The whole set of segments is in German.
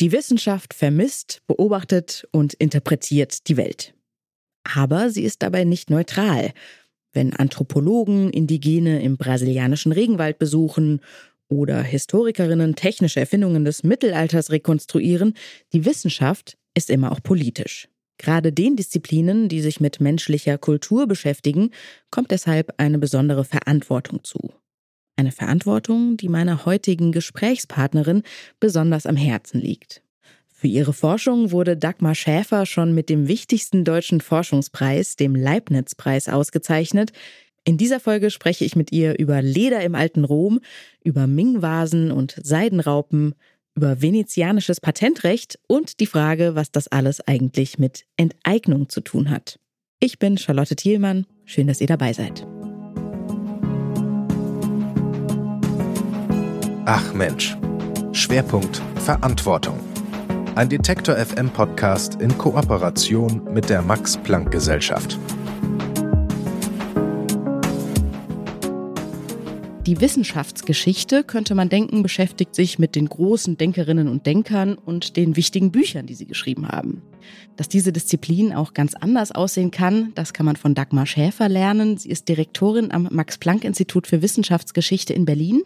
Die Wissenschaft vermisst, beobachtet und interpretiert die Welt. Aber sie ist dabei nicht neutral. Wenn Anthropologen Indigene im brasilianischen Regenwald besuchen oder Historikerinnen technische Erfindungen des Mittelalters rekonstruieren, die Wissenschaft ist immer auch politisch. Gerade den Disziplinen, die sich mit menschlicher Kultur beschäftigen, kommt deshalb eine besondere Verantwortung zu. Eine Verantwortung, die meiner heutigen Gesprächspartnerin besonders am Herzen liegt. Für ihre Forschung wurde Dagmar Schäfer schon mit dem wichtigsten deutschen Forschungspreis, dem Leibniz-Preis, ausgezeichnet. In dieser Folge spreche ich mit ihr über Leder im alten Rom, über Ming-Vasen und Seidenraupen, über venezianisches Patentrecht und die Frage, was das alles eigentlich mit Enteignung zu tun hat. Ich bin Charlotte Thielmann. Schön, dass ihr dabei seid. Ach Mensch. Schwerpunkt Verantwortung. Ein Detektor FM Podcast in Kooperation mit der Max Planck Gesellschaft. Die Wissenschaftsgeschichte, könnte man denken, beschäftigt sich mit den großen Denkerinnen und Denkern und den wichtigen Büchern, die sie geschrieben haben. Dass diese Disziplin auch ganz anders aussehen kann, das kann man von Dagmar Schäfer lernen. Sie ist Direktorin am Max-Planck-Institut für Wissenschaftsgeschichte in Berlin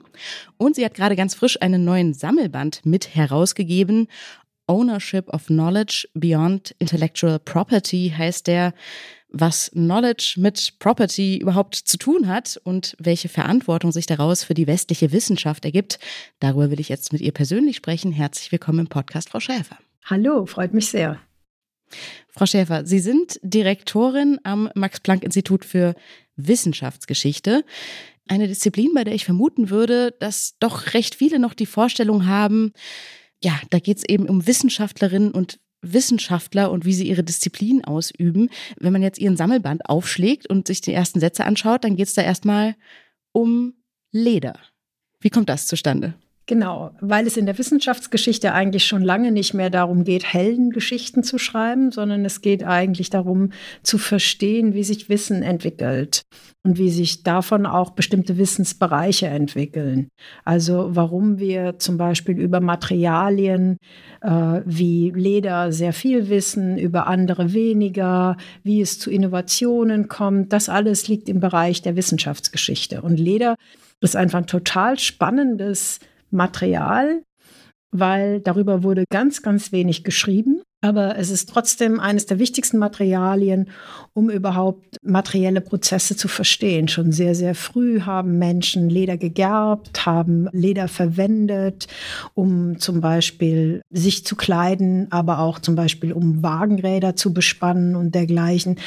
und sie hat gerade ganz frisch einen neuen Sammelband mit herausgegeben Ownership of Knowledge Beyond Intellectual Property heißt der, was Knowledge mit Property überhaupt zu tun hat und welche Verantwortung sich daraus für die westliche Wissenschaft ergibt. Darüber will ich jetzt mit ihr persönlich sprechen. Herzlich willkommen im Podcast, Frau Schäfer. Hallo, freut mich sehr. Frau Schäfer, Sie sind Direktorin am Max-Planck-Institut für Wissenschaftsgeschichte. Eine Disziplin, bei der ich vermuten würde, dass doch recht viele noch die Vorstellung haben, ja, da geht es eben um Wissenschaftlerinnen und Wissenschaftler und wie sie ihre Disziplin ausüben. Wenn man jetzt ihren Sammelband aufschlägt und sich die ersten Sätze anschaut, dann geht es da erstmal um Leder. Wie kommt das zustande? Genau, weil es in der Wissenschaftsgeschichte eigentlich schon lange nicht mehr darum geht, Heldengeschichten zu schreiben, sondern es geht eigentlich darum zu verstehen, wie sich Wissen entwickelt und wie sich davon auch bestimmte Wissensbereiche entwickeln. Also warum wir zum Beispiel über Materialien äh, wie Leder sehr viel wissen, über andere weniger, wie es zu Innovationen kommt, das alles liegt im Bereich der Wissenschaftsgeschichte. Und Leder ist einfach ein total spannendes Material, weil darüber wurde ganz, ganz wenig geschrieben. Aber es ist trotzdem eines der wichtigsten Materialien, um überhaupt materielle Prozesse zu verstehen. Schon sehr, sehr früh haben Menschen Leder gegerbt, haben Leder verwendet, um zum Beispiel sich zu kleiden, aber auch zum Beispiel um Wagenräder zu bespannen und dergleichen.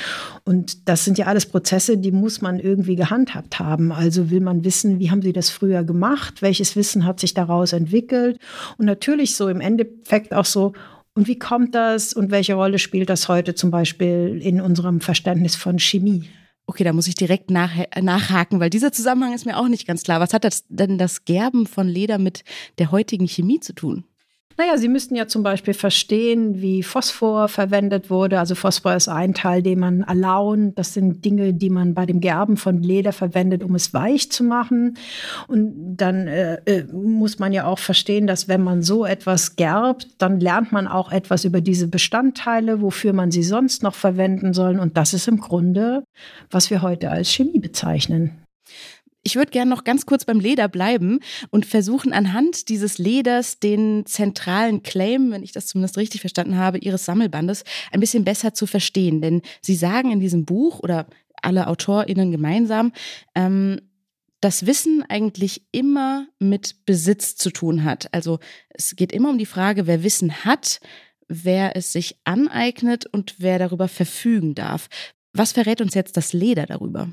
Und das sind ja alles Prozesse, die muss man irgendwie gehandhabt haben. Also will man wissen, wie haben sie das früher gemacht? Welches Wissen hat sich daraus entwickelt? Und natürlich so im Endeffekt auch so, und wie kommt das und welche Rolle spielt das heute zum Beispiel in unserem Verständnis von Chemie? Okay, da muss ich direkt nach, nachhaken, weil dieser Zusammenhang ist mir auch nicht ganz klar. Was hat das denn das Gerben von Leder mit der heutigen Chemie zu tun? Naja, Sie müssten ja zum Beispiel verstehen, wie Phosphor verwendet wurde. Also Phosphor ist ein Teil, den man alaun. Das sind Dinge, die man bei dem Gerben von Leder verwendet, um es weich zu machen. Und dann äh, äh, muss man ja auch verstehen, dass wenn man so etwas gerbt, dann lernt man auch etwas über diese Bestandteile, wofür man sie sonst noch verwenden soll. Und das ist im Grunde, was wir heute als Chemie bezeichnen. Ich würde gerne noch ganz kurz beim Leder bleiben und versuchen anhand dieses Leders den zentralen Claim, wenn ich das zumindest richtig verstanden habe, Ihres Sammelbandes ein bisschen besser zu verstehen. Denn Sie sagen in diesem Buch oder alle AutorInnen gemeinsam, ähm, dass Wissen eigentlich immer mit Besitz zu tun hat. Also es geht immer um die Frage, wer Wissen hat, wer es sich aneignet und wer darüber verfügen darf. Was verrät uns jetzt das Leder darüber?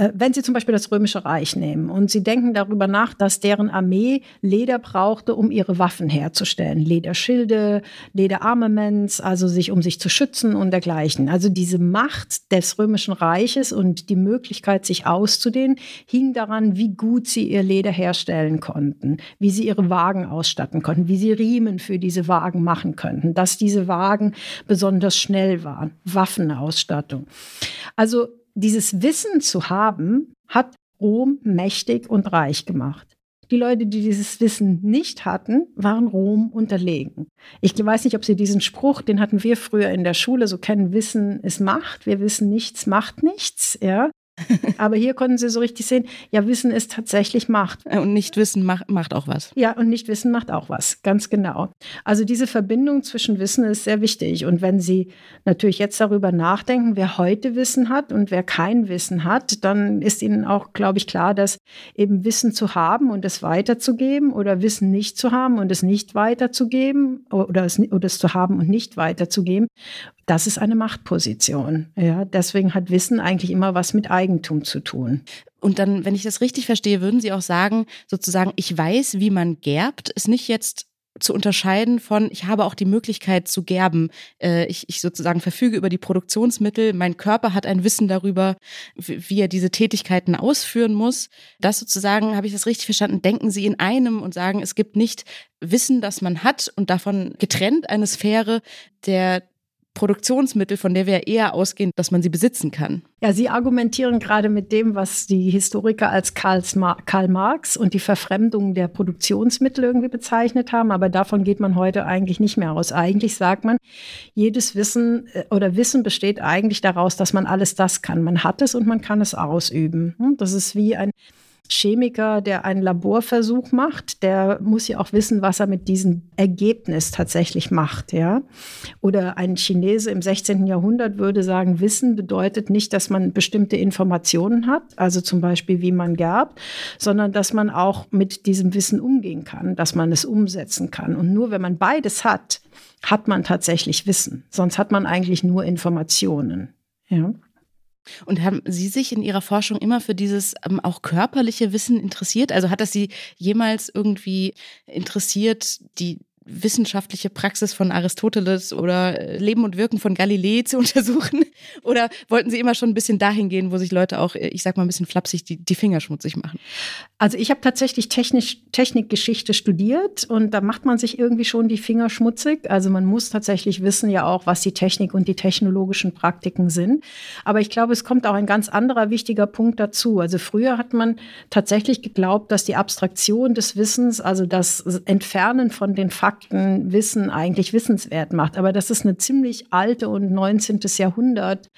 Äh, wenn Sie zum Beispiel das Römische Reich nehmen und Sie denken darüber nach, dass deren Armee Leder brauchte, um ihre Waffen herzustellen. Lederschilde, Lederarmaments, also sich, um sich zu schützen und dergleichen. Also diese Macht des Römischen Reiches und die Möglichkeit, sich auszudehnen, hing daran, wie gut sie ihr Leder herstellen konnten, wie sie ihre Wagen ausstatten konnten, wie sie Riemen für diese Wagen machen könnten, dass diese Wagen besonders schnell waren, Waffenausstattung. Also dieses Wissen zu haben, hat Rom mächtig und reich gemacht. Die Leute, die dieses Wissen nicht hatten, waren Rom unterlegen. Ich weiß nicht, ob Sie diesen Spruch, den hatten wir früher in der Schule, so kennen, Wissen ist Macht. Wir wissen nichts, macht nichts. Ja. Aber hier konnten Sie so richtig sehen, ja, Wissen ist tatsächlich Macht. Und nicht Wissen macht, macht auch was. Ja, und nicht Wissen macht auch was, ganz genau. Also diese Verbindung zwischen Wissen ist sehr wichtig. Und wenn Sie natürlich jetzt darüber nachdenken, wer heute Wissen hat und wer kein Wissen hat, dann ist Ihnen auch, glaube ich, klar, dass eben Wissen zu haben und es weiterzugeben oder Wissen nicht zu haben und es nicht weiterzugeben oder es, oder es zu haben und nicht weiterzugeben, das ist eine Machtposition. Ja, deswegen hat Wissen eigentlich immer was mit Eigentum zu tun. Und dann, wenn ich das richtig verstehe, würden Sie auch sagen, sozusagen, ich weiß, wie man gerbt, ist nicht jetzt zu unterscheiden von, ich habe auch die Möglichkeit zu gerben. Äh, ich, ich sozusagen verfüge über die Produktionsmittel, mein Körper hat ein Wissen darüber, wie er diese Tätigkeiten ausführen muss. Das sozusagen, habe ich das richtig verstanden, denken Sie in einem und sagen, es gibt nicht Wissen, das man hat und davon getrennt eine Sphäre der Produktionsmittel, von der wir eher ausgehen, dass man sie besitzen kann. Ja, Sie argumentieren gerade mit dem, was die Historiker als Karl Marx und die Verfremdung der Produktionsmittel irgendwie bezeichnet haben, aber davon geht man heute eigentlich nicht mehr aus. Eigentlich sagt man, jedes Wissen äh, oder Wissen besteht eigentlich daraus, dass man alles das kann. Man hat es und man kann es ausüben. Hm, das ist wie ein Chemiker, der einen Laborversuch macht, der muss ja auch wissen, was er mit diesem Ergebnis tatsächlich macht, ja. Oder ein Chinese im 16. Jahrhundert würde sagen, Wissen bedeutet nicht, dass man bestimmte Informationen hat, also zum Beispiel, wie man gerbt, sondern dass man auch mit diesem Wissen umgehen kann, dass man es umsetzen kann. Und nur wenn man beides hat, hat man tatsächlich Wissen. Sonst hat man eigentlich nur Informationen, ja. Und haben Sie sich in Ihrer Forschung immer für dieses ähm, auch körperliche Wissen interessiert? Also hat das Sie jemals irgendwie interessiert, die wissenschaftliche Praxis von Aristoteles oder äh, Leben und Wirken von Galilei zu untersuchen? Oder wollten Sie immer schon ein bisschen dahin gehen, wo sich Leute auch, äh, ich sag mal, ein bisschen flapsig die, die Finger schmutzig machen? Also ich habe tatsächlich Technisch, Technikgeschichte studiert und da macht man sich irgendwie schon die Finger schmutzig. Also man muss tatsächlich wissen ja auch, was die Technik und die technologischen Praktiken sind. Aber ich glaube, es kommt auch ein ganz anderer wichtiger Punkt dazu. Also früher hat man tatsächlich geglaubt, dass die Abstraktion des Wissens, also das Entfernen von den Fakten, Fakten, Wissen eigentlich wissenswert macht. Aber das ist eine ziemlich alte und 19. Jahrhundert.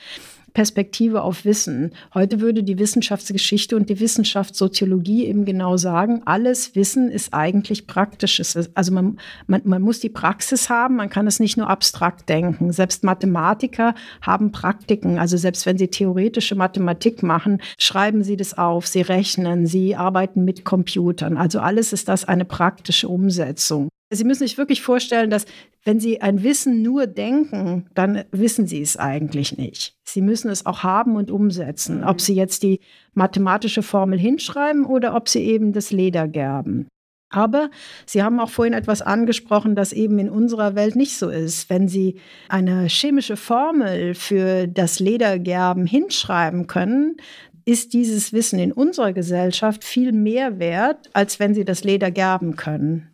Perspektive auf Wissen. Heute würde die Wissenschaftsgeschichte und die Wissenschaftssoziologie eben genau sagen, alles Wissen ist eigentlich praktisches. Also man, man, man muss die Praxis haben, man kann es nicht nur abstrakt denken. Selbst Mathematiker haben Praktiken. Also selbst wenn sie theoretische Mathematik machen, schreiben sie das auf, sie rechnen, sie arbeiten mit Computern. Also alles ist das eine praktische Umsetzung. Sie müssen sich wirklich vorstellen, dass wenn Sie ein Wissen nur denken, dann wissen Sie es eigentlich nicht. Sie müssen es auch haben und umsetzen, ob Sie jetzt die mathematische Formel hinschreiben oder ob Sie eben das Leder gerben. Aber Sie haben auch vorhin etwas angesprochen, das eben in unserer Welt nicht so ist. Wenn Sie eine chemische Formel für das Ledergerben hinschreiben können, ist dieses Wissen in unserer Gesellschaft viel mehr wert, als wenn Sie das Leder gerben können.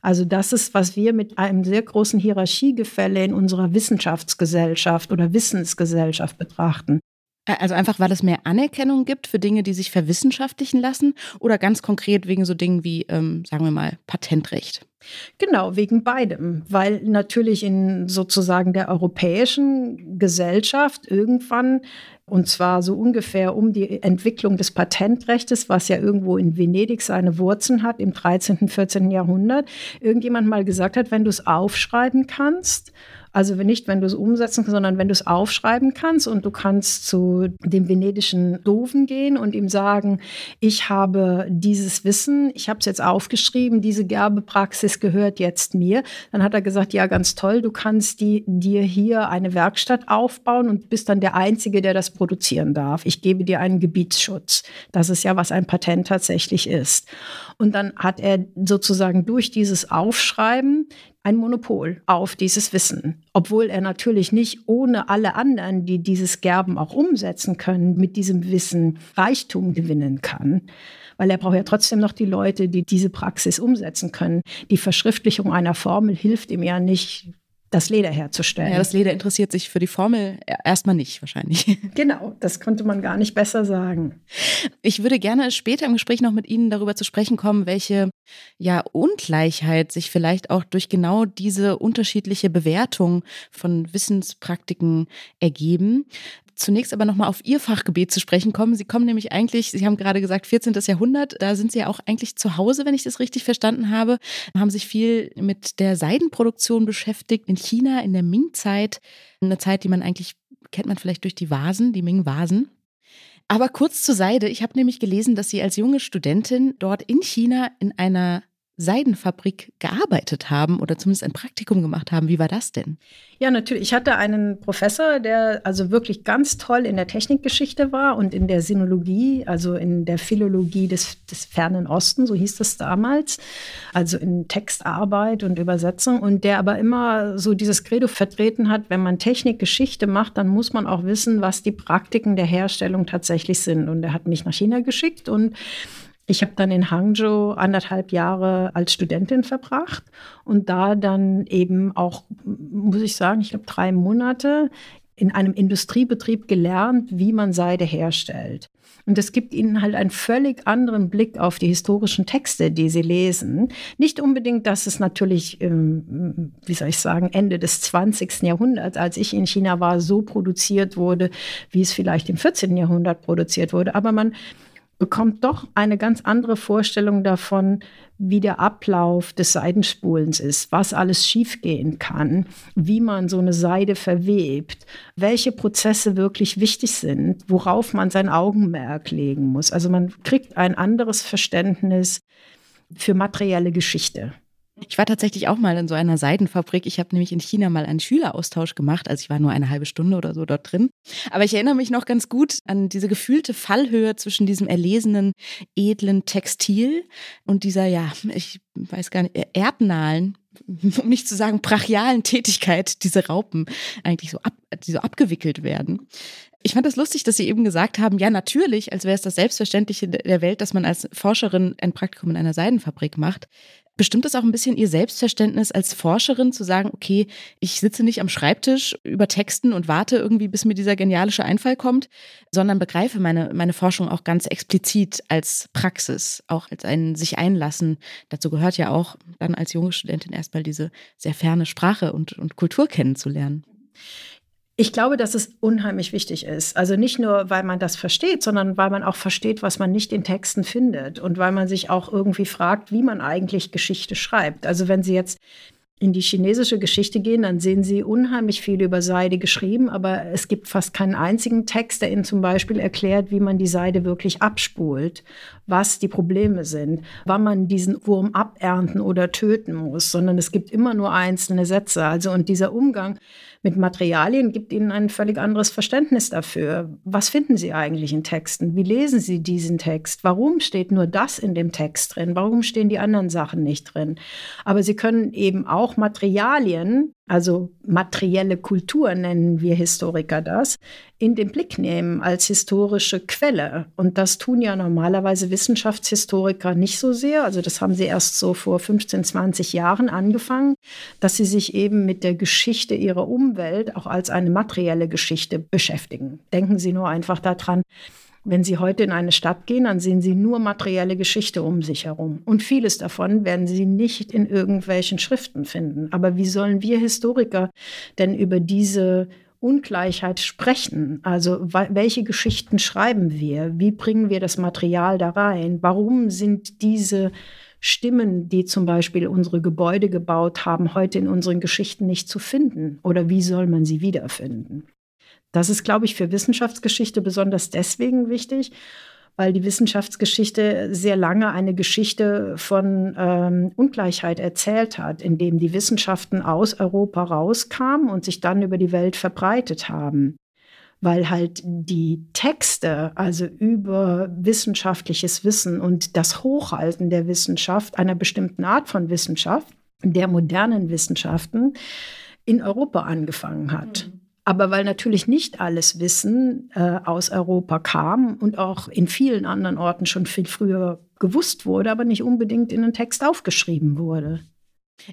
Also das ist, was wir mit einem sehr großen Hierarchiegefälle in unserer Wissenschaftsgesellschaft oder Wissensgesellschaft betrachten. Also einfach, weil es mehr Anerkennung gibt für Dinge, die sich verwissenschaftlichen lassen oder ganz konkret wegen so Dingen wie, ähm, sagen wir mal, Patentrecht? Genau, wegen beidem, weil natürlich in sozusagen der europäischen Gesellschaft irgendwann und zwar so ungefähr um die Entwicklung des Patentrechtes, was ja irgendwo in Venedig seine Wurzeln hat im 13., 14. Jahrhundert, irgendjemand mal gesagt hat, wenn du es aufschreiben kannst also nicht, wenn du es umsetzen kannst, sondern wenn du es aufschreiben kannst und du kannst zu dem venedischen Doofen gehen und ihm sagen, ich habe dieses Wissen, ich habe es jetzt aufgeschrieben, diese Gerbepraxis gehört jetzt mir. Dann hat er gesagt, ja, ganz toll, du kannst die, dir hier eine Werkstatt aufbauen und bist dann der Einzige, der das produzieren darf. Ich gebe dir einen Gebietsschutz. Das ist ja, was ein Patent tatsächlich ist. Und dann hat er sozusagen durch dieses Aufschreiben ein Monopol auf dieses Wissen, obwohl er natürlich nicht ohne alle anderen, die dieses Gerben auch umsetzen können, mit diesem Wissen Reichtum gewinnen kann. Weil er braucht ja trotzdem noch die Leute, die diese Praxis umsetzen können. Die Verschriftlichung einer Formel hilft ihm ja nicht, das Leder herzustellen. Ja, das Leder interessiert sich für die Formel erstmal nicht, wahrscheinlich. Genau, das konnte man gar nicht besser sagen. Ich würde gerne später im Gespräch noch mit Ihnen darüber zu sprechen kommen, welche ja, Ungleichheit sich vielleicht auch durch genau diese unterschiedliche Bewertung von Wissenspraktiken ergeben zunächst aber nochmal auf Ihr Fachgebiet zu sprechen kommen. Sie kommen nämlich eigentlich, Sie haben gerade gesagt, 14. Jahrhundert, da sind Sie ja auch eigentlich zu Hause, wenn ich das richtig verstanden habe, haben sich viel mit der Seidenproduktion beschäftigt in China in der Ming-Zeit, eine Zeit, die man eigentlich kennt man vielleicht durch die Vasen, die Ming-Vasen. Aber kurz zur Seide. Ich habe nämlich gelesen, dass Sie als junge Studentin dort in China in einer Seidenfabrik gearbeitet haben oder zumindest ein Praktikum gemacht haben. Wie war das denn? Ja, natürlich. Ich hatte einen Professor, der also wirklich ganz toll in der Technikgeschichte war und in der Sinologie, also in der Philologie des, des fernen Osten, so hieß das damals, also in Textarbeit und Übersetzung und der aber immer so dieses Credo vertreten hat, wenn man Technikgeschichte macht, dann muss man auch wissen, was die Praktiken der Herstellung tatsächlich sind. Und er hat mich nach China geschickt und ich habe dann in Hangzhou anderthalb Jahre als Studentin verbracht und da dann eben auch, muss ich sagen, ich glaube drei Monate in einem Industriebetrieb gelernt, wie man Seide herstellt. Und es gibt ihnen halt einen völlig anderen Blick auf die historischen Texte, die sie lesen. Nicht unbedingt, dass es natürlich, wie soll ich sagen, Ende des 20. Jahrhunderts, als ich in China war, so produziert wurde, wie es vielleicht im 14. Jahrhundert produziert wurde. Aber man bekommt doch eine ganz andere Vorstellung davon, wie der Ablauf des Seidenspulens ist, was alles schiefgehen kann, wie man so eine Seide verwebt, welche Prozesse wirklich wichtig sind, worauf man sein Augenmerk legen muss. Also man kriegt ein anderes Verständnis für materielle Geschichte. Ich war tatsächlich auch mal in so einer Seidenfabrik. Ich habe nämlich in China mal einen Schüleraustausch gemacht. Also ich war nur eine halbe Stunde oder so dort drin. Aber ich erinnere mich noch ganz gut an diese gefühlte Fallhöhe zwischen diesem erlesenen, edlen Textil und dieser, ja, ich weiß gar nicht, erdnahen, um nicht zu sagen brachialen Tätigkeit, diese Raupen eigentlich so, ab, die so abgewickelt werden. Ich fand das lustig, dass Sie eben gesagt haben, ja, natürlich, als wäre es das Selbstverständliche der Welt, dass man als Forscherin ein Praktikum in einer Seidenfabrik macht. Bestimmt es auch ein bisschen Ihr Selbstverständnis als Forscherin zu sagen, okay, ich sitze nicht am Schreibtisch über Texten und warte irgendwie, bis mir dieser genialische Einfall kommt, sondern begreife meine, meine Forschung auch ganz explizit als Praxis, auch als ein sich einlassen. Dazu gehört ja auch dann als junge Studentin erstmal diese sehr ferne Sprache und, und Kultur kennenzulernen. Ich glaube, dass es unheimlich wichtig ist. Also nicht nur, weil man das versteht, sondern weil man auch versteht, was man nicht in Texten findet und weil man sich auch irgendwie fragt, wie man eigentlich Geschichte schreibt. Also wenn Sie jetzt in die chinesische Geschichte gehen, dann sehen Sie unheimlich viel über Seide geschrieben, aber es gibt fast keinen einzigen Text, der Ihnen zum Beispiel erklärt, wie man die Seide wirklich abspult, was die Probleme sind, wann man diesen Wurm abernten oder töten muss, sondern es gibt immer nur einzelne Sätze. Also und dieser Umgang mit Materialien gibt Ihnen ein völlig anderes Verständnis dafür. Was finden Sie eigentlich in Texten? Wie lesen Sie diesen Text? Warum steht nur das in dem Text drin? Warum stehen die anderen Sachen nicht drin? Aber Sie können eben auch Materialien also materielle Kultur nennen wir Historiker das, in den Blick nehmen als historische Quelle. Und das tun ja normalerweise Wissenschaftshistoriker nicht so sehr. Also das haben sie erst so vor 15, 20 Jahren angefangen, dass sie sich eben mit der Geschichte ihrer Umwelt auch als eine materielle Geschichte beschäftigen. Denken Sie nur einfach daran, wenn Sie heute in eine Stadt gehen, dann sehen Sie nur materielle Geschichte um sich herum. Und vieles davon werden Sie nicht in irgendwelchen Schriften finden. Aber wie sollen wir Historiker denn über diese Ungleichheit sprechen? Also welche Geschichten schreiben wir? Wie bringen wir das Material da rein? Warum sind diese Stimmen, die zum Beispiel unsere Gebäude gebaut haben, heute in unseren Geschichten nicht zu finden? Oder wie soll man sie wiederfinden? Das ist, glaube ich, für Wissenschaftsgeschichte besonders deswegen wichtig, weil die Wissenschaftsgeschichte sehr lange eine Geschichte von ähm, Ungleichheit erzählt hat, in dem die Wissenschaften aus Europa rauskamen und sich dann über die Welt verbreitet haben. Weil halt die Texte, also über wissenschaftliches Wissen und das Hochhalten der Wissenschaft, einer bestimmten Art von Wissenschaft, der modernen Wissenschaften, in Europa angefangen hat. Mhm. Aber weil natürlich nicht alles Wissen äh, aus Europa kam und auch in vielen anderen Orten schon viel früher gewusst wurde, aber nicht unbedingt in den Text aufgeschrieben wurde.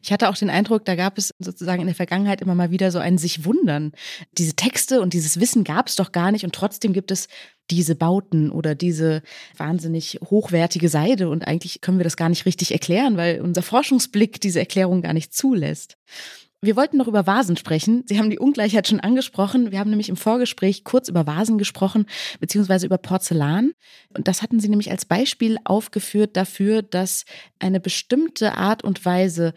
Ich hatte auch den Eindruck, da gab es sozusagen in der Vergangenheit immer mal wieder so ein sich wundern. Diese Texte und dieses Wissen gab es doch gar nicht und trotzdem gibt es diese Bauten oder diese wahnsinnig hochwertige Seide und eigentlich können wir das gar nicht richtig erklären, weil unser Forschungsblick diese Erklärung gar nicht zulässt. Wir wollten noch über Vasen sprechen. Sie haben die Ungleichheit schon angesprochen. Wir haben nämlich im Vorgespräch kurz über Vasen gesprochen, beziehungsweise über Porzellan. Und das hatten Sie nämlich als Beispiel aufgeführt dafür, dass eine bestimmte Art und Weise,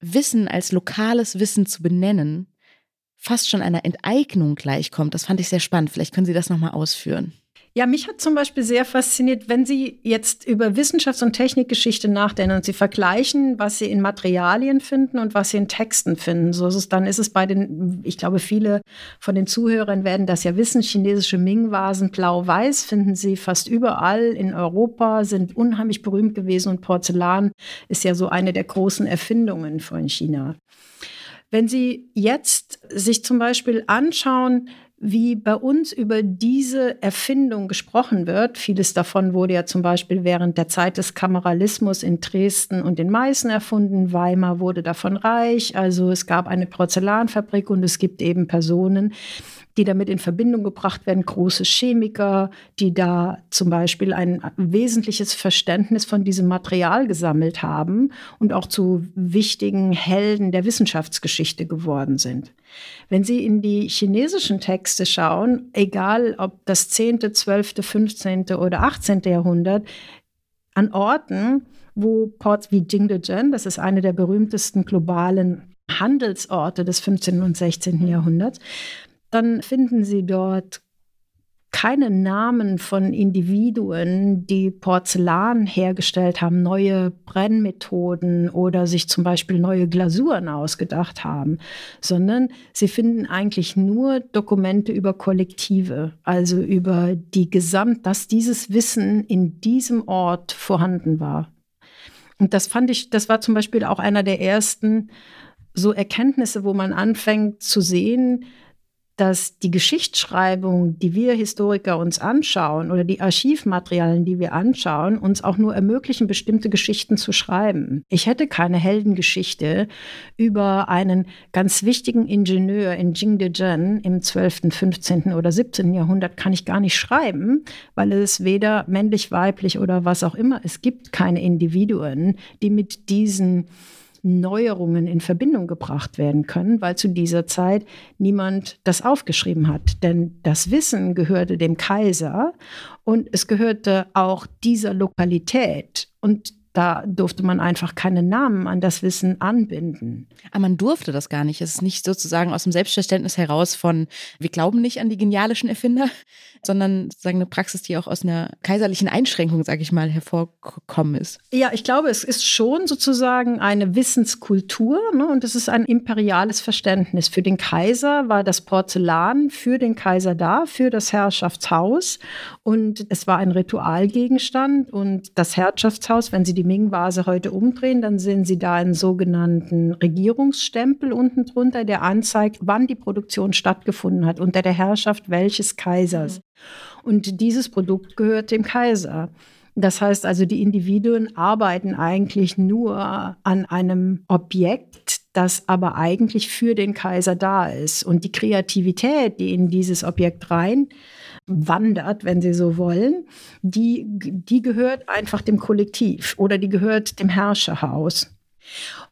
Wissen als lokales Wissen zu benennen, fast schon einer Enteignung gleichkommt. Das fand ich sehr spannend. Vielleicht können Sie das nochmal ausführen. Ja, mich hat zum Beispiel sehr fasziniert, wenn Sie jetzt über Wissenschafts- und Technikgeschichte nachdenken und Sie vergleichen, was Sie in Materialien finden und was Sie in Texten finden. So ist es, dann ist es bei den, ich glaube, viele von den Zuhörern werden das ja wissen, chinesische Ming-Vasen blau-weiß finden Sie fast überall in Europa, sind unheimlich berühmt gewesen und Porzellan ist ja so eine der großen Erfindungen von China. Wenn Sie jetzt sich zum Beispiel anschauen, wie bei uns über diese Erfindung gesprochen wird. Vieles davon wurde ja zum Beispiel während der Zeit des Kameralismus in Dresden und in Meißen erfunden. Weimar wurde davon reich. Also es gab eine Porzellanfabrik und es gibt eben Personen, die damit in Verbindung gebracht werden, große Chemiker, die da zum Beispiel ein wesentliches Verständnis von diesem Material gesammelt haben und auch zu wichtigen Helden der Wissenschaftsgeschichte geworden sind. Wenn Sie in die chinesischen Texte schauen, egal ob das 10., 12., 15. oder 18. Jahrhundert, an Orten, wo Ports wie Jingdezhen, das ist eine der berühmtesten globalen Handelsorte des 15. und 16. Jahrhunderts, dann finden Sie dort keine Namen von Individuen, die Porzellan hergestellt haben, neue Brennmethoden oder sich zum Beispiel neue Glasuren ausgedacht haben, sondern sie finden eigentlich nur Dokumente über Kollektive, also über die Gesamt, dass dieses Wissen in diesem Ort vorhanden war. Und das fand ich, das war zum Beispiel auch einer der ersten so Erkenntnisse, wo man anfängt zu sehen, dass die Geschichtsschreibung, die wir Historiker uns anschauen oder die Archivmaterialien, die wir anschauen, uns auch nur ermöglichen, bestimmte Geschichten zu schreiben. Ich hätte keine Heldengeschichte über einen ganz wichtigen Ingenieur in Jingdezhen im 12., 15. oder 17. Jahrhundert kann ich gar nicht schreiben, weil es weder männlich, weiblich oder was auch immer, es gibt keine Individuen, die mit diesen Neuerungen in Verbindung gebracht werden können, weil zu dieser Zeit niemand das aufgeschrieben hat. Denn das Wissen gehörte dem Kaiser und es gehörte auch dieser Lokalität. Und da durfte man einfach keine Namen an das Wissen anbinden. Aber man durfte das gar nicht. Es ist nicht sozusagen aus dem Selbstverständnis heraus von, wir glauben nicht an die genialischen Erfinder, sondern sozusagen eine Praxis, die auch aus einer kaiserlichen Einschränkung, sage ich mal, hervorgekommen ist. Ja, ich glaube, es ist schon sozusagen eine Wissenskultur ne? und es ist ein imperiales Verständnis. Für den Kaiser war das Porzellan für den Kaiser da, für das Herrschaftshaus und es war ein Ritualgegenstand und das Herrschaftshaus, wenn Sie die Ming-Vase heute umdrehen, dann sehen Sie da einen sogenannten Regierungsstempel unten drunter, der anzeigt, wann die Produktion stattgefunden hat, unter der Herrschaft welches Kaisers. Und dieses Produkt gehört dem Kaiser. Das heißt also, die Individuen arbeiten eigentlich nur an einem Objekt, das aber eigentlich für den Kaiser da ist. Und die Kreativität, die in dieses Objekt rein wandert, wenn Sie so wollen, die, die gehört einfach dem Kollektiv oder die gehört dem Herrscherhaus.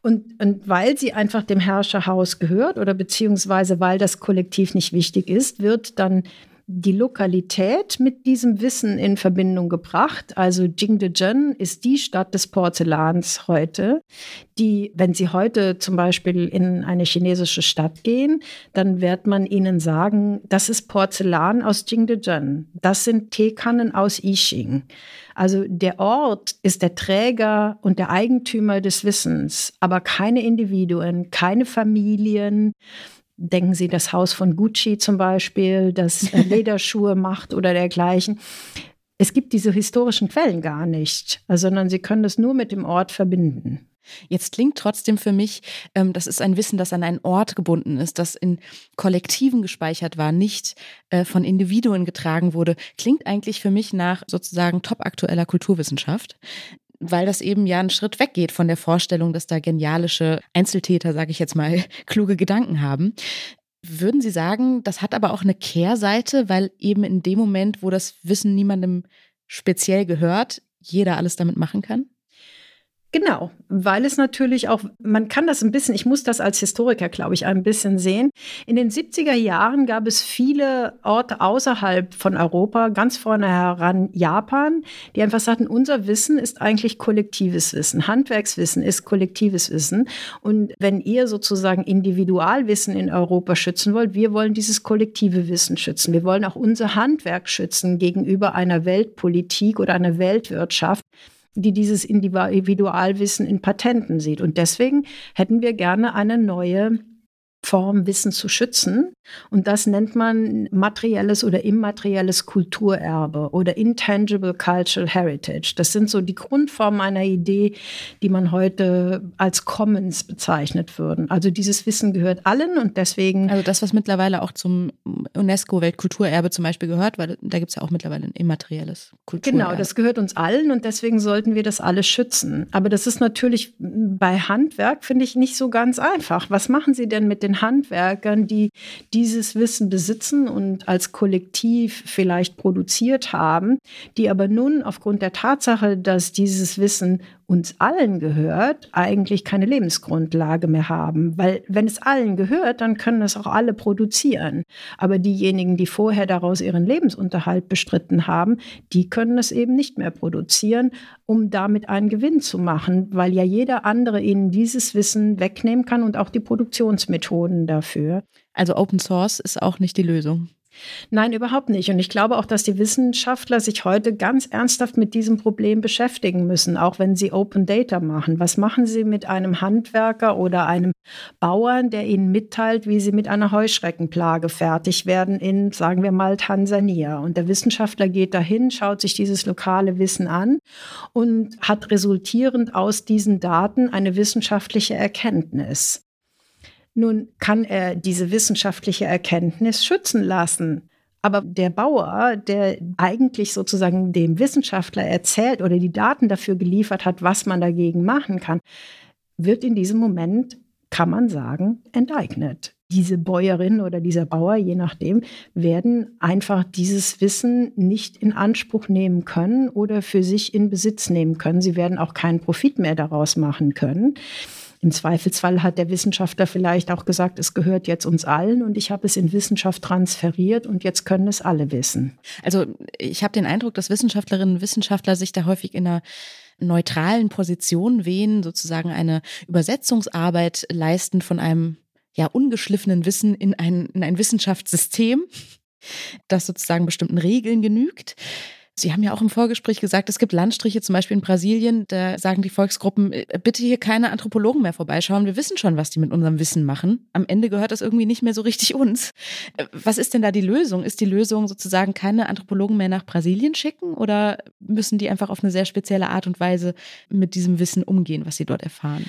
Und, und weil sie einfach dem Herrscherhaus gehört oder beziehungsweise weil das Kollektiv nicht wichtig ist, wird dann die Lokalität mit diesem Wissen in Verbindung gebracht. Also Jingdezhen ist die Stadt des Porzellans heute, die, wenn Sie heute zum Beispiel in eine chinesische Stadt gehen, dann wird man Ihnen sagen, das ist Porzellan aus Jingdezhen. Das sind Teekannen aus Yixing. Also der Ort ist der Träger und der Eigentümer des Wissens, aber keine Individuen, keine Familien, Denken Sie das Haus von Gucci zum Beispiel, das äh, Lederschuhe macht oder dergleichen. Es gibt diese historischen Quellen gar nicht, sondern Sie können das nur mit dem Ort verbinden. Jetzt klingt trotzdem für mich, ähm, das ist ein Wissen, das an einen Ort gebunden ist, das in Kollektiven gespeichert war, nicht äh, von Individuen getragen wurde, klingt eigentlich für mich nach sozusagen topaktueller Kulturwissenschaft weil das eben ja einen Schritt weggeht von der Vorstellung, dass da genialische Einzeltäter, sage ich jetzt mal, kluge Gedanken haben. Würden Sie sagen, das hat aber auch eine Kehrseite, weil eben in dem Moment, wo das Wissen niemandem speziell gehört, jeder alles damit machen kann? Genau, weil es natürlich auch, man kann das ein bisschen, ich muss das als Historiker, glaube ich, ein bisschen sehen. In den 70er Jahren gab es viele Orte außerhalb von Europa, ganz vorne heran Japan, die einfach sagten, unser Wissen ist eigentlich kollektives Wissen. Handwerkswissen ist kollektives Wissen. Und wenn ihr sozusagen Individualwissen in Europa schützen wollt, wir wollen dieses kollektive Wissen schützen. Wir wollen auch unser Handwerk schützen gegenüber einer Weltpolitik oder einer Weltwirtschaft die dieses Individualwissen in Patenten sieht. Und deswegen hätten wir gerne eine neue Form, Wissen zu schützen. Und das nennt man materielles oder immaterielles Kulturerbe oder Intangible Cultural Heritage. Das sind so die Grundformen einer Idee, die man heute als Commons bezeichnet würden. Also dieses Wissen gehört allen und deswegen. Also das, was mittlerweile auch zum UNESCO-Weltkulturerbe zum Beispiel gehört, weil da gibt es ja auch mittlerweile ein immaterielles Kulturerbe. Genau, das gehört uns allen und deswegen sollten wir das alles schützen. Aber das ist natürlich bei Handwerk, finde ich, nicht so ganz einfach. Was machen Sie denn mit den Handwerkern, die dieses Wissen besitzen und als Kollektiv vielleicht produziert haben, die aber nun aufgrund der Tatsache, dass dieses Wissen uns allen gehört, eigentlich keine Lebensgrundlage mehr haben. Weil wenn es allen gehört, dann können es auch alle produzieren. Aber diejenigen, die vorher daraus ihren Lebensunterhalt bestritten haben, die können es eben nicht mehr produzieren, um damit einen Gewinn zu machen, weil ja jeder andere ihnen dieses Wissen wegnehmen kann und auch die Produktionsmethoden dafür. Also Open Source ist auch nicht die Lösung. Nein, überhaupt nicht. Und ich glaube auch, dass die Wissenschaftler sich heute ganz ernsthaft mit diesem Problem beschäftigen müssen, auch wenn sie Open Data machen. Was machen sie mit einem Handwerker oder einem Bauern, der ihnen mitteilt, wie sie mit einer Heuschreckenplage fertig werden in, sagen wir mal, Tansania? Und der Wissenschaftler geht dahin, schaut sich dieses lokale Wissen an und hat resultierend aus diesen Daten eine wissenschaftliche Erkenntnis. Nun kann er diese wissenschaftliche Erkenntnis schützen lassen. Aber der Bauer, der eigentlich sozusagen dem Wissenschaftler erzählt oder die Daten dafür geliefert hat, was man dagegen machen kann, wird in diesem Moment, kann man sagen, enteignet. Diese Bäuerin oder dieser Bauer, je nachdem, werden einfach dieses Wissen nicht in Anspruch nehmen können oder für sich in Besitz nehmen können. Sie werden auch keinen Profit mehr daraus machen können. Im Zweifelsfall hat der Wissenschaftler vielleicht auch gesagt, es gehört jetzt uns allen und ich habe es in Wissenschaft transferiert und jetzt können es alle wissen. Also ich habe den Eindruck, dass Wissenschaftlerinnen und Wissenschaftler sich da häufig in einer neutralen Position wehen, sozusagen eine Übersetzungsarbeit leisten von einem ja ungeschliffenen Wissen in ein, in ein Wissenschaftssystem, das sozusagen bestimmten Regeln genügt. Sie haben ja auch im Vorgespräch gesagt, es gibt Landstriche, zum Beispiel in Brasilien, da sagen die Volksgruppen, äh, bitte hier keine Anthropologen mehr vorbeischauen, wir wissen schon, was die mit unserem Wissen machen. Am Ende gehört das irgendwie nicht mehr so richtig uns. Äh, was ist denn da die Lösung? Ist die Lösung sozusagen keine Anthropologen mehr nach Brasilien schicken oder müssen die einfach auf eine sehr spezielle Art und Weise mit diesem Wissen umgehen, was sie dort erfahren?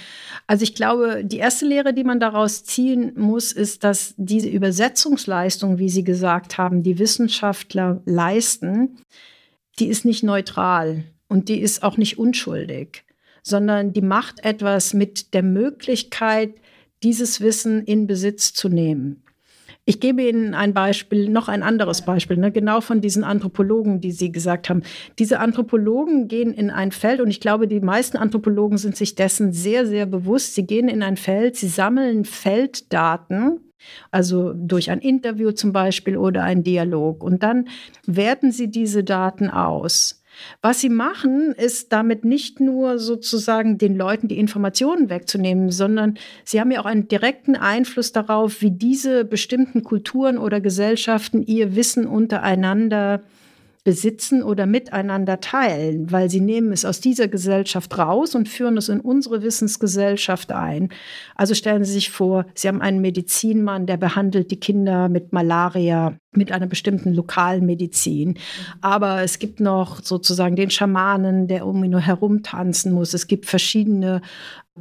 Also ich glaube, die erste Lehre, die man daraus ziehen muss, ist, dass diese Übersetzungsleistung, wie Sie gesagt haben, die Wissenschaftler leisten, die ist nicht neutral und die ist auch nicht unschuldig, sondern die macht etwas mit der Möglichkeit, dieses Wissen in Besitz zu nehmen. Ich gebe Ihnen ein Beispiel, noch ein anderes Beispiel, ne, genau von diesen Anthropologen, die Sie gesagt haben. Diese Anthropologen gehen in ein Feld und ich glaube, die meisten Anthropologen sind sich dessen sehr, sehr bewusst. Sie gehen in ein Feld, sie sammeln Felddaten also durch ein Interview zum Beispiel oder ein Dialog. Und dann werten sie diese Daten aus. Was sie machen, ist damit nicht nur sozusagen den Leuten die Informationen wegzunehmen, sondern sie haben ja auch einen direkten Einfluss darauf, wie diese bestimmten Kulturen oder Gesellschaften ihr Wissen untereinander besitzen oder miteinander teilen, weil sie nehmen es aus dieser Gesellschaft raus und führen es in unsere Wissensgesellschaft ein. Also stellen Sie sich vor, Sie haben einen Medizinmann, der behandelt die Kinder mit Malaria mit einer bestimmten lokalen Medizin. Aber es gibt noch sozusagen den Schamanen, der um ihn nur herumtanzen muss. Es gibt verschiedene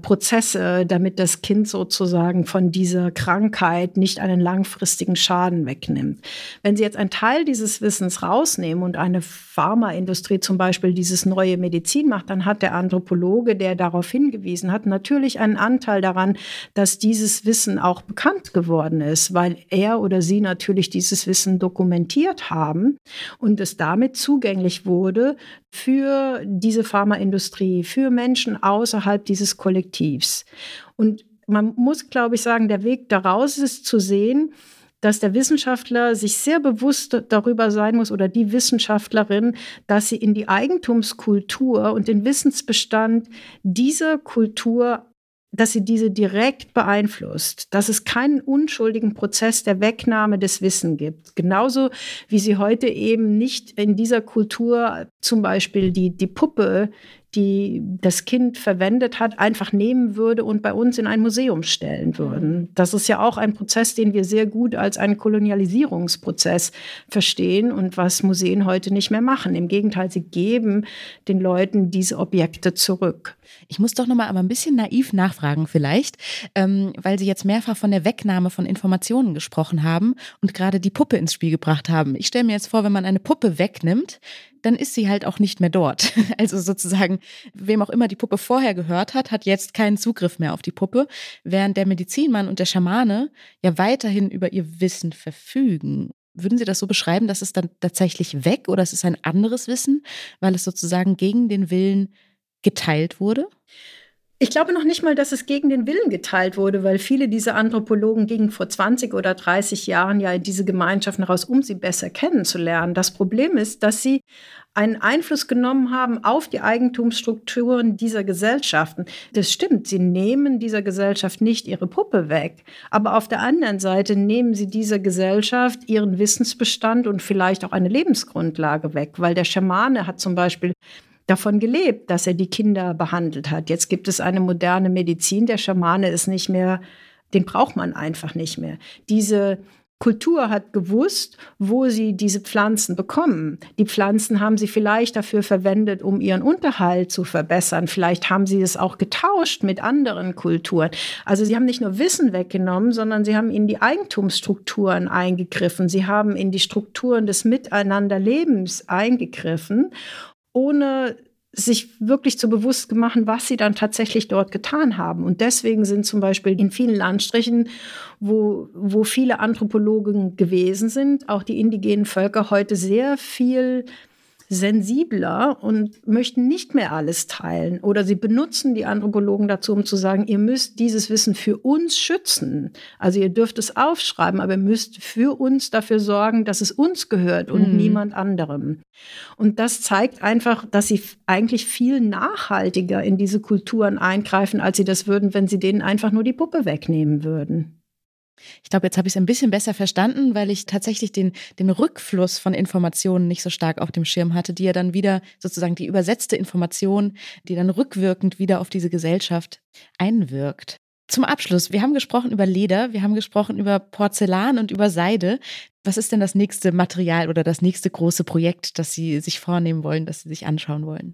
Prozesse, damit das Kind sozusagen von dieser Krankheit nicht einen langfristigen Schaden wegnimmt. Wenn Sie jetzt einen Teil dieses Wissens rausnehmen und eine Pharmaindustrie zum Beispiel dieses neue Medizin macht, dann hat der Anthropologe, der darauf hingewiesen hat, natürlich einen Anteil daran, dass dieses Wissen auch bekannt geworden ist, weil er oder sie natürlich dieses Wissen dokumentiert haben und es damit zugänglich wurde für diese Pharmaindustrie, für Menschen außerhalb dieses Kollektivs. Und man muss, glaube ich, sagen, der Weg daraus ist zu sehen, dass der Wissenschaftler sich sehr bewusst darüber sein muss oder die Wissenschaftlerin, dass sie in die Eigentumskultur und den Wissensbestand dieser Kultur dass sie diese direkt beeinflusst, dass es keinen unschuldigen Prozess der Wegnahme des Wissens gibt. Genauso wie sie heute eben nicht in dieser Kultur zum Beispiel die, die Puppe, die das Kind verwendet hat, einfach nehmen würde und bei uns in ein Museum stellen würden. Das ist ja auch ein Prozess, den wir sehr gut als einen Kolonialisierungsprozess verstehen und was Museen heute nicht mehr machen. Im Gegenteil, sie geben den Leuten diese Objekte zurück. Ich muss doch noch mal aber ein bisschen naiv nachfragen vielleicht, ähm, weil Sie jetzt mehrfach von der Wegnahme von Informationen gesprochen haben und gerade die Puppe ins Spiel gebracht haben. Ich stelle mir jetzt vor, wenn man eine Puppe wegnimmt, dann ist sie halt auch nicht mehr dort. Also sozusagen, wem auch immer die Puppe vorher gehört hat, hat jetzt keinen Zugriff mehr auf die Puppe, während der Medizinmann und der Schamane ja weiterhin über ihr Wissen verfügen. Würden Sie das so beschreiben, dass es dann tatsächlich weg oder es ist ein anderes Wissen, weil es sozusagen gegen den Willen geteilt wurde? Ich glaube noch nicht mal, dass es gegen den Willen geteilt wurde, weil viele dieser Anthropologen gingen vor 20 oder 30 Jahren ja in diese Gemeinschaften raus, um sie besser kennenzulernen. Das Problem ist, dass sie einen Einfluss genommen haben auf die Eigentumsstrukturen dieser Gesellschaften. Das stimmt, sie nehmen dieser Gesellschaft nicht ihre Puppe weg, aber auf der anderen Seite nehmen sie dieser Gesellschaft ihren Wissensbestand und vielleicht auch eine Lebensgrundlage weg, weil der Schamane hat zum Beispiel davon gelebt, dass er die Kinder behandelt hat. Jetzt gibt es eine moderne Medizin, der Schamane ist nicht mehr, den braucht man einfach nicht mehr. Diese Kultur hat gewusst, wo sie diese Pflanzen bekommen. Die Pflanzen haben sie vielleicht dafür verwendet, um ihren Unterhalt zu verbessern. Vielleicht haben sie es auch getauscht mit anderen Kulturen. Also sie haben nicht nur Wissen weggenommen, sondern sie haben in die Eigentumsstrukturen eingegriffen. Sie haben in die Strukturen des Miteinanderlebens eingegriffen ohne sich wirklich zu bewusst gemacht, was sie dann tatsächlich dort getan haben. Und deswegen sind zum Beispiel in vielen Landstrichen, wo, wo viele Anthropologen gewesen sind, auch die indigenen Völker heute sehr viel sensibler und möchten nicht mehr alles teilen. Oder sie benutzen die Anthropologen dazu, um zu sagen, ihr müsst dieses Wissen für uns schützen. Also ihr dürft es aufschreiben, aber ihr müsst für uns dafür sorgen, dass es uns gehört und mhm. niemand anderem. Und das zeigt einfach, dass sie eigentlich viel nachhaltiger in diese Kulturen eingreifen, als sie das würden, wenn sie denen einfach nur die Puppe wegnehmen würden. Ich glaube, jetzt habe ich es ein bisschen besser verstanden, weil ich tatsächlich den, den Rückfluss von Informationen nicht so stark auf dem Schirm hatte, die ja dann wieder sozusagen die übersetzte Information, die dann rückwirkend wieder auf diese Gesellschaft einwirkt. Zum Abschluss, wir haben gesprochen über Leder, wir haben gesprochen über Porzellan und über Seide. Was ist denn das nächste Material oder das nächste große Projekt, das Sie sich vornehmen wollen, das Sie sich anschauen wollen?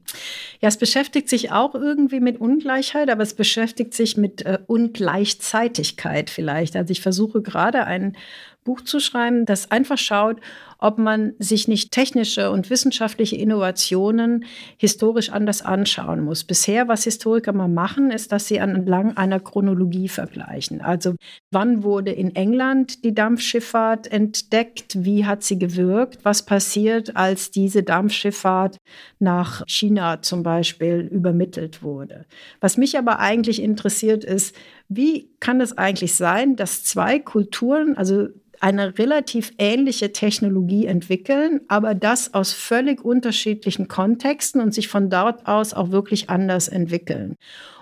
Ja, es beschäftigt sich auch irgendwie mit Ungleichheit, aber es beschäftigt sich mit äh, Ungleichzeitigkeit vielleicht. Also ich versuche gerade ein Buch zu schreiben, das einfach schaut, ob man sich nicht technische und wissenschaftliche Innovationen historisch anders anschauen muss. Bisher, was Historiker mal machen, ist, dass sie entlang einer Chronologie vergleichen. Also wann wurde in England die Dampfschifffahrt entdeckt? Wie hat sie gewirkt? Was passiert, als diese Dampfschifffahrt nach China zum Beispiel übermittelt wurde? Was mich aber eigentlich interessiert ist, wie kann es eigentlich sein, dass zwei Kulturen, also eine relativ ähnliche Technologie entwickeln, aber das aus völlig unterschiedlichen Kontexten und sich von dort aus auch wirklich anders entwickeln.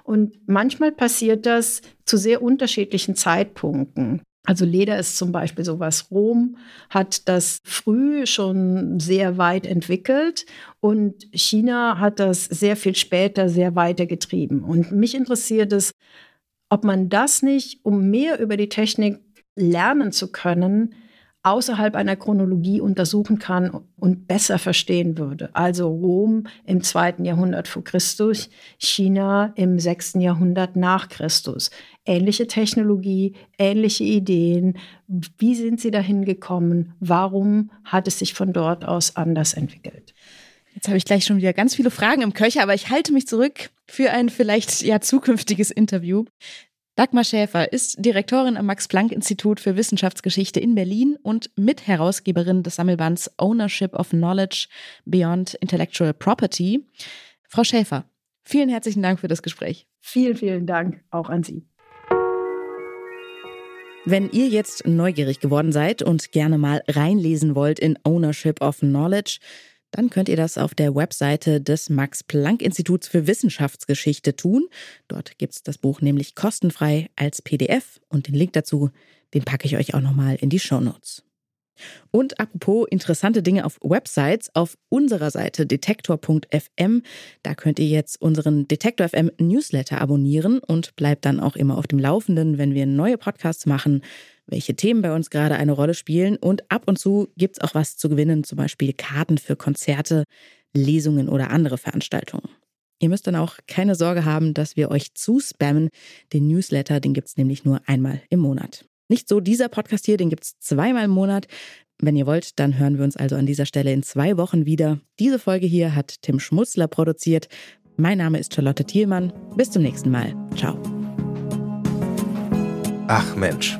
Und manchmal passiert das zu sehr unterschiedlichen Zeitpunkten. Also Leder ist zum Beispiel sowas. Rom hat das früh schon sehr weit entwickelt und China hat das sehr viel später sehr weitergetrieben. Und mich interessiert es, ob man das nicht, um mehr über die Technik lernen zu können, außerhalb einer Chronologie untersuchen kann und besser verstehen würde. Also Rom im zweiten Jahrhundert vor Christus, China im sechsten Jahrhundert nach Christus. Ähnliche Technologie, ähnliche Ideen. Wie sind sie dahin gekommen? Warum hat es sich von dort aus anders entwickelt? Jetzt habe ich gleich schon wieder ganz viele Fragen im Köcher, aber ich halte mich zurück für ein vielleicht ja zukünftiges Interview. Dagmar Schäfer ist Direktorin am Max-Planck-Institut für Wissenschaftsgeschichte in Berlin und Mitherausgeberin des Sammelbands Ownership of Knowledge Beyond Intellectual Property. Frau Schäfer, vielen herzlichen Dank für das Gespräch. Vielen, vielen Dank auch an Sie. Wenn ihr jetzt neugierig geworden seid und gerne mal reinlesen wollt in Ownership of Knowledge, dann könnt ihr das auf der Webseite des Max-Planck-Instituts für Wissenschaftsgeschichte tun. Dort gibt es das Buch nämlich kostenfrei als PDF und den Link dazu, den packe ich euch auch nochmal in die Show Notes. Und apropos interessante Dinge auf Websites, auf unserer Seite detektor.fm, da könnt ihr jetzt unseren Detektor FM Newsletter abonnieren und bleibt dann auch immer auf dem Laufenden, wenn wir neue Podcasts machen welche Themen bei uns gerade eine Rolle spielen. Und ab und zu gibt es auch was zu gewinnen, zum Beispiel Karten für Konzerte, Lesungen oder andere Veranstaltungen. Ihr müsst dann auch keine Sorge haben, dass wir euch zuspammen. Den Newsletter, den gibt es nämlich nur einmal im Monat. Nicht so dieser Podcast hier, den gibt es zweimal im Monat. Wenn ihr wollt, dann hören wir uns also an dieser Stelle in zwei Wochen wieder. Diese Folge hier hat Tim Schmutzler produziert. Mein Name ist Charlotte Thielmann. Bis zum nächsten Mal. Ciao. Ach Mensch.